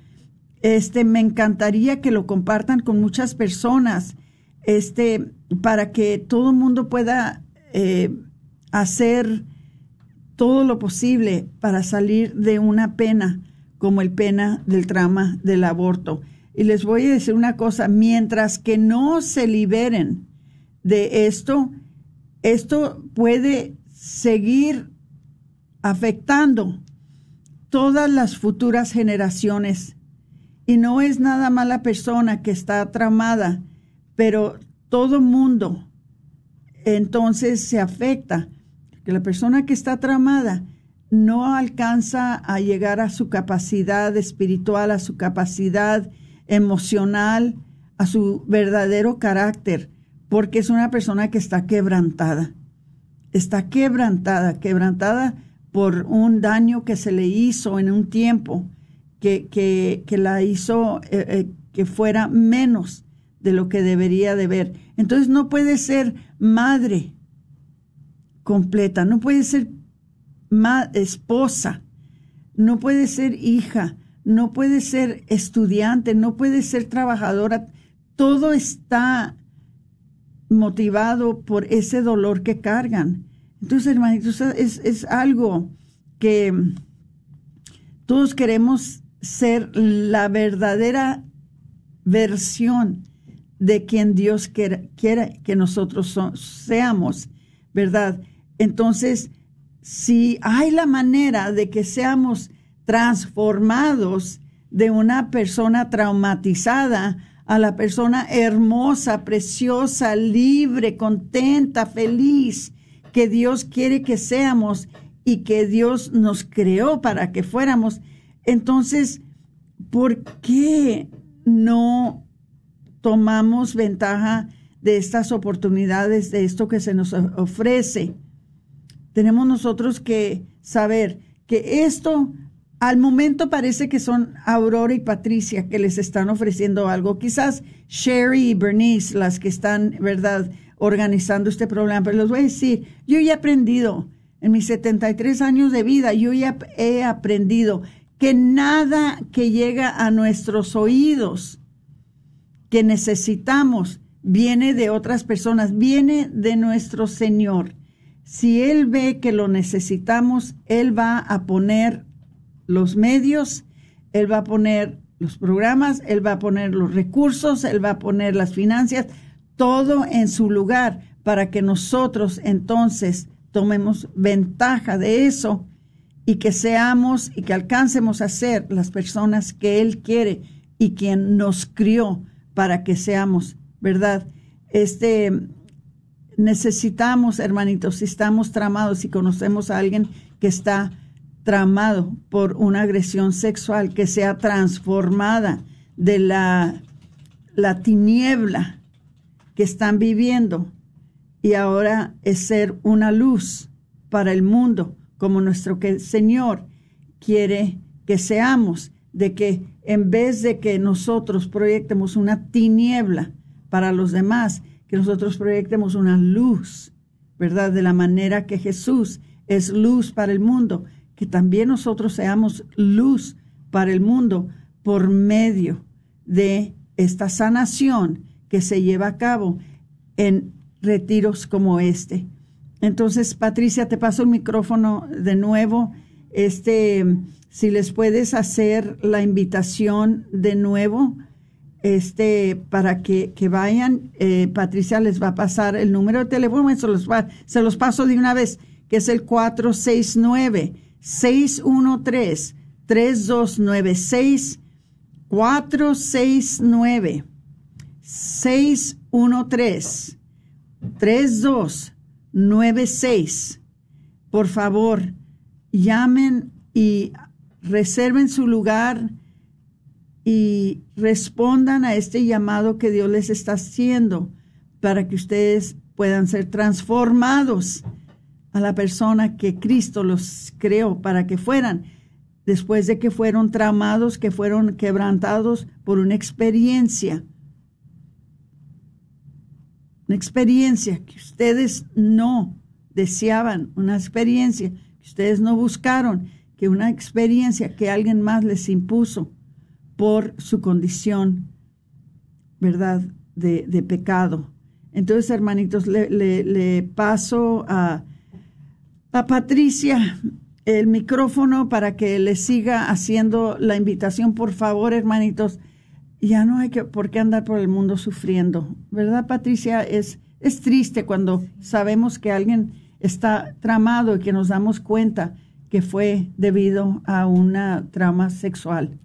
Este, me encantaría que lo compartan con muchas personas, este, para que todo el mundo pueda eh, hacer todo lo posible para salir de una pena como el pena del trauma del aborto. Y les voy a decir una cosa, mientras que no se liberen de esto, esto puede seguir afectando todas las futuras generaciones. Y no es nada mala persona que está tramada, pero todo mundo entonces se afecta. Que la persona que está tramada no alcanza a llegar a su capacidad espiritual, a su capacidad emocional, a su verdadero carácter, porque es una persona que está quebrantada. Está quebrantada, quebrantada por un daño que se le hizo en un tiempo que, que, la hizo eh, eh, que fuera menos de lo que debería de ver. Entonces no puede ser madre completa, no puede ser esposa, no puede ser hija, no puede ser estudiante, no puede ser trabajadora. Todo está motivado por ese dolor que cargan. Entonces, hermanitos, es, es algo que todos queremos ser la verdadera versión de quien Dios quiera, que nosotros seamos, ¿verdad? Entonces, si hay la manera de que seamos transformados de una persona traumatizada a la persona hermosa, preciosa, libre, contenta, feliz, que Dios quiere que seamos y que Dios nos creó para que fuéramos. Entonces, ¿por qué no tomamos ventaja de estas oportunidades, de esto que se nos ofrece? Tenemos nosotros que saber que esto al momento parece que son Aurora y Patricia que les están ofreciendo algo. Quizás Sherry y Bernice, las que están, ¿verdad?, organizando este programa, pero les voy a decir, yo ya he aprendido en mis 73 años de vida, yo ya he aprendido que nada que llega a nuestros oídos que necesitamos viene de otras personas, viene de nuestro Señor. Si Él ve que lo necesitamos, Él va a poner los medios, Él va a poner los programas, Él va a poner los recursos, Él va a poner las finanzas, todo en su lugar para que nosotros entonces tomemos ventaja de eso y que seamos y que alcancemos a ser las personas que Él quiere y quien nos crió para que seamos, ¿verdad? Este, necesitamos, hermanitos, si estamos tramados, si conocemos a alguien que está tramado por una agresión sexual, que sea transformada de la, la tiniebla que están viviendo y ahora es ser una luz para el mundo, como nuestro Señor quiere que seamos, de que en vez de que nosotros proyectemos una tiniebla para los demás, que nosotros proyectemos una luz, ¿verdad? De la manera que Jesús es luz para el mundo, que también nosotros seamos luz para el mundo por medio de esta sanación que se lleva a cabo en retiros como este. Entonces, Patricia, te paso el micrófono de nuevo. Este, si les puedes hacer la invitación de nuevo, este, para que, que vayan, eh, Patricia les va a pasar el número de teléfono, se los, va, se los paso de una vez, que es el 469 613 3296 469 613 3296. Por favor, llamen y reserven su lugar y respondan a este llamado que Dios les está haciendo para que ustedes puedan ser transformados a la persona que Cristo los creó para que fueran, después de que fueron tramados, que fueron quebrantados por una experiencia una experiencia que ustedes no deseaban, una experiencia que ustedes no buscaron, que una experiencia que alguien más les impuso por su condición, ¿verdad?, de, de pecado. Entonces, hermanitos, le, le, paso a, a Patricia el micrófono para que le siga haciendo la invitación, por favor, hermanitos ya no hay que, por qué andar por el mundo sufriendo. ¿Verdad, Patricia? Es, es triste cuando sabemos que alguien está tramado y que nos damos cuenta que fue debido a una trama sexual.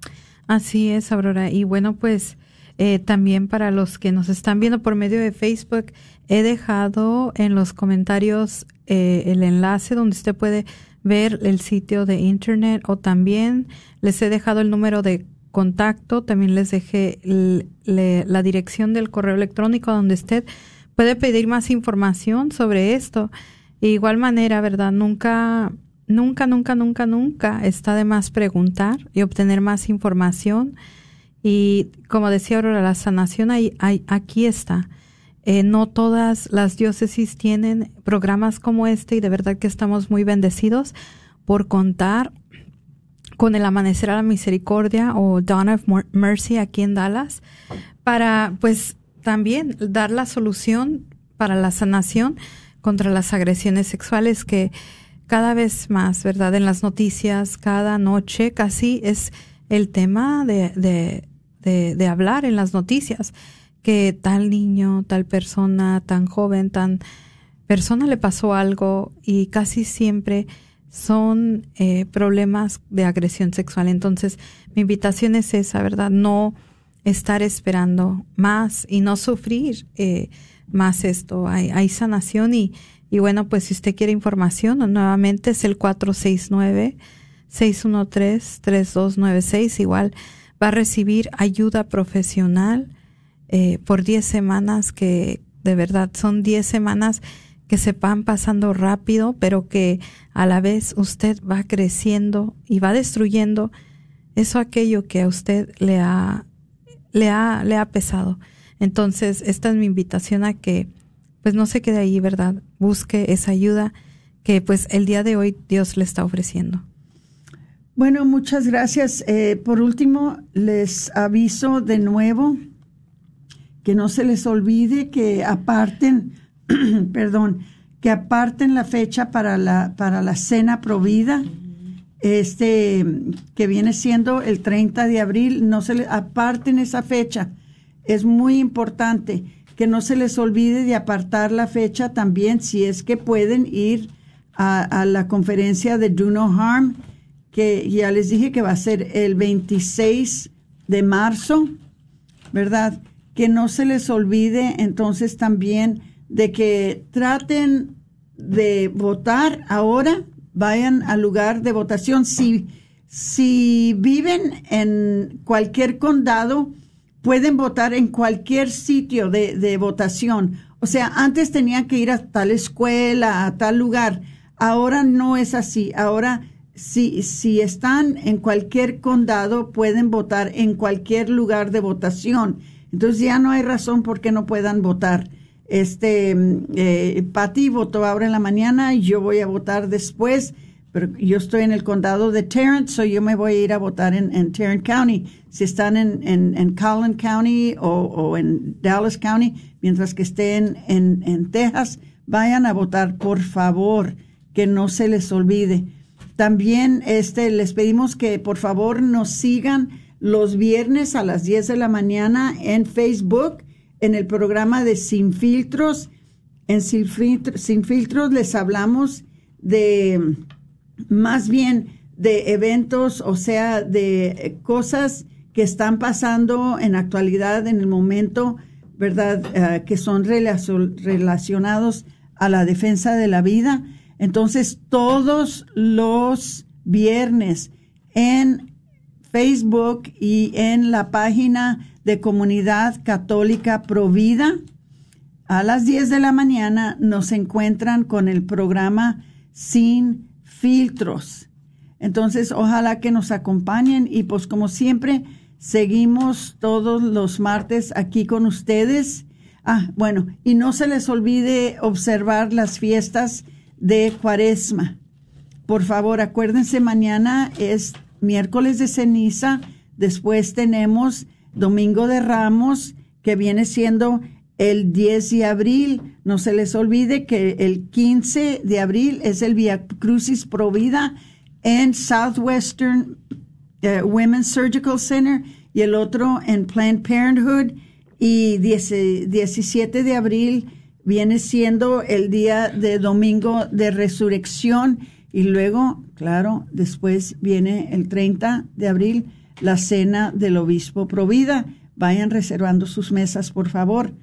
Así es, Aurora. Y bueno, pues eh, también para los que nos están viendo por medio de Facebook, he dejado en los comentarios eh, el enlace donde usted puede ver el sitio de internet o también les he dejado el número de contacto. También les dejé la dirección del correo electrónico donde usted puede pedir más información sobre esto. De igual manera, ¿verdad? Nunca, nunca, nunca, nunca, nunca está de más preguntar y obtener más información. Y como decía Aurora, la sanación ahí, aquí está. Eh, no todas las diócesis tienen programas como este y de verdad que estamos muy bendecidos por contar con el Amanecer a la Misericordia o Dawn of Mercy aquí en Dallas para pues también dar la solución para la sanación contra las agresiones sexuales que cada vez más, ¿verdad? En las noticias, cada noche casi es el tema de, de, de, de hablar en las noticias, que tal niño, tal persona, tan joven, tan persona le pasó algo y casi siempre son eh, problemas de agresión sexual. Entonces, mi invitación es esa, ¿verdad? No estar esperando más y no sufrir eh, más esto. Hay, hay sanación y, y bueno, pues si usted quiere información, nuevamente es el 469-613-3296. Igual va a recibir ayuda profesional eh, por 10 semanas que de verdad son 10 semanas que se van pasando rápido, pero que a la vez usted va creciendo y va destruyendo eso aquello que a usted le ha, le ha, le ha pesado. Entonces, esta es mi invitación a que pues no se quede ahí, ¿verdad? Busque esa ayuda que pues el día de hoy Dios le está ofreciendo. Bueno, muchas gracias. Eh, por último, les aviso de nuevo que no se les olvide que aparten perdón, que aparten la fecha para la, para la cena provida, este, que viene siendo el 30 de abril, no se le, aparten esa fecha. Es muy importante que no se les olvide de apartar la fecha también, si es que pueden ir a, la conferencia de Do No Harm que ya les dije que va a ser el 26 de marzo, ¿verdad? Que no se les olvide entonces también de que traten de votar ahora, vayan al lugar de votación. Si, si viven en cualquier condado, pueden votar en cualquier sitio de, de votación. O sea, antes tenían que ir a tal escuela, a tal lugar. Ahora no es así. Ahora, si, si están en cualquier condado, pueden votar en cualquier lugar de votación. Entonces ya no hay razón por qué no puedan votar. Este, eh, Patty votó ahora en la mañana y yo voy a votar después, pero yo estoy en el condado de Tarrant, so yo me voy a ir a votar en, en Tarrant County. Si están en, en, en Collin County o, o, en Dallas County, mientras que estén en, en Texas, vayan a votar, por favor, que no se les olvide. También este, les pedimos que por favor nos sigan los viernes a las 10 de la mañana en Facebook en el programa de Sin Filtros. En Sin, Filtros les hablamos de más bien de eventos, o sea, de cosas que están pasando en actualidad, en el momento, ¿verdad? Uh, que son relacionados a la defensa de la vida. Entonces, todos los viernes en Facebook y en la página de Comunidad Católica Provida. A las 10 de la mañana nos encuentran con el programa Sin Filtros. Entonces, ojalá que nos acompañen y pues como siempre, seguimos todos los martes aquí con ustedes. Ah, bueno, y no se les olvide observar las fiestas de Cuaresma. Por favor, acuérdense, mañana es miércoles de ceniza, después tenemos Domingo de Ramos, que viene siendo el 10 de abril. No se les olvide que el 15 de abril es el Via Crucis Provida en Southwestern uh, Women's Surgical Center y el otro en Planned Parenthood. Y 10, 17 de abril viene siendo el día de Domingo de Resurrección. Y luego, claro, después viene el 30 de abril la cena del obispo Provida. Vayan reservando sus mesas, por favor.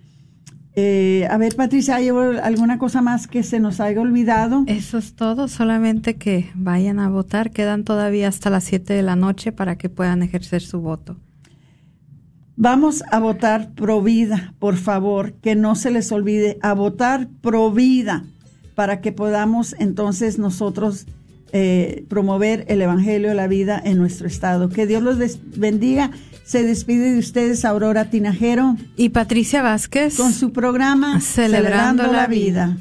Eh, a ver, Patricia, ¿hay alguna cosa más que se nos haya olvidado? Eso es todo, solamente que vayan a votar. Quedan todavía hasta las 7 de la noche para que puedan ejercer su voto. Vamos a votar pro vida, por favor, que no se les olvide, a votar pro vida, para que podamos entonces nosotros eh, promover el Evangelio de la vida en nuestro estado. Que Dios los bendiga. Se despide de ustedes Aurora Tinajero y Patricia Vázquez con su programa Celebrando, la, vida.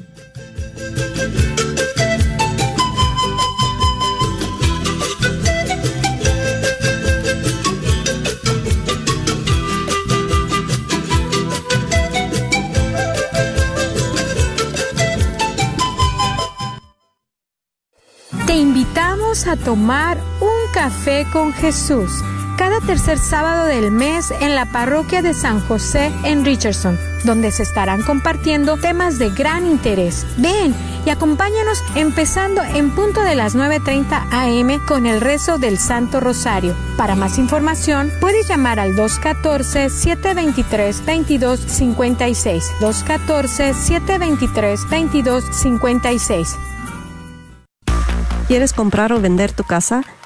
a tomar un café con Jesús cada tercer sábado del mes en la parroquia de San José en Richardson, donde se estarán compartiendo temas de gran interés. Ven y acompáñanos empezando en punto de las 9.30 am con el rezo del Santo Rosario. Para más información, puedes llamar al 214-723-2256. 214-723-2256. ¿Quieres comprar o vender tu casa?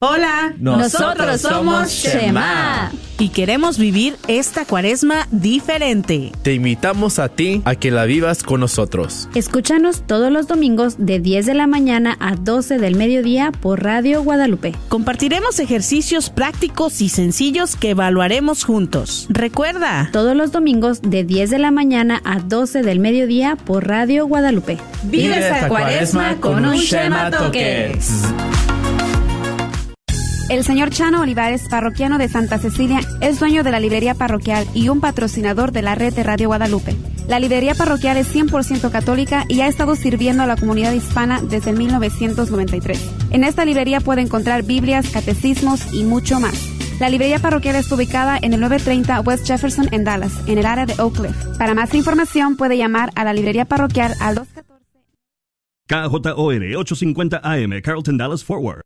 Hola, nosotros somos Shema y queremos vivir esta cuaresma diferente. Te invitamos a ti a que la vivas con nosotros. Escúchanos todos los domingos de 10 de la mañana a 12 del mediodía por Radio Guadalupe. Compartiremos ejercicios prácticos y sencillos que evaluaremos juntos. Recuerda, todos los domingos de 10 de la mañana a 12 del mediodía por Radio Guadalupe. Vive esta cuaresma con un Shema Toques. El señor Chano Olivares, parroquiano de Santa Cecilia, es dueño de la librería parroquial y un patrocinador de la red de Radio Guadalupe. La librería parroquial es 100% católica y ha estado sirviendo a la comunidad hispana desde 1993. En esta librería puede encontrar Biblias, catecismos y mucho más. La librería parroquial está ubicada en el 930 West Jefferson en Dallas, en el área de Oak Cliff. Para más información puede llamar a la librería parroquial al 214. KJOR 850 AM, Carlton Dallas Forward.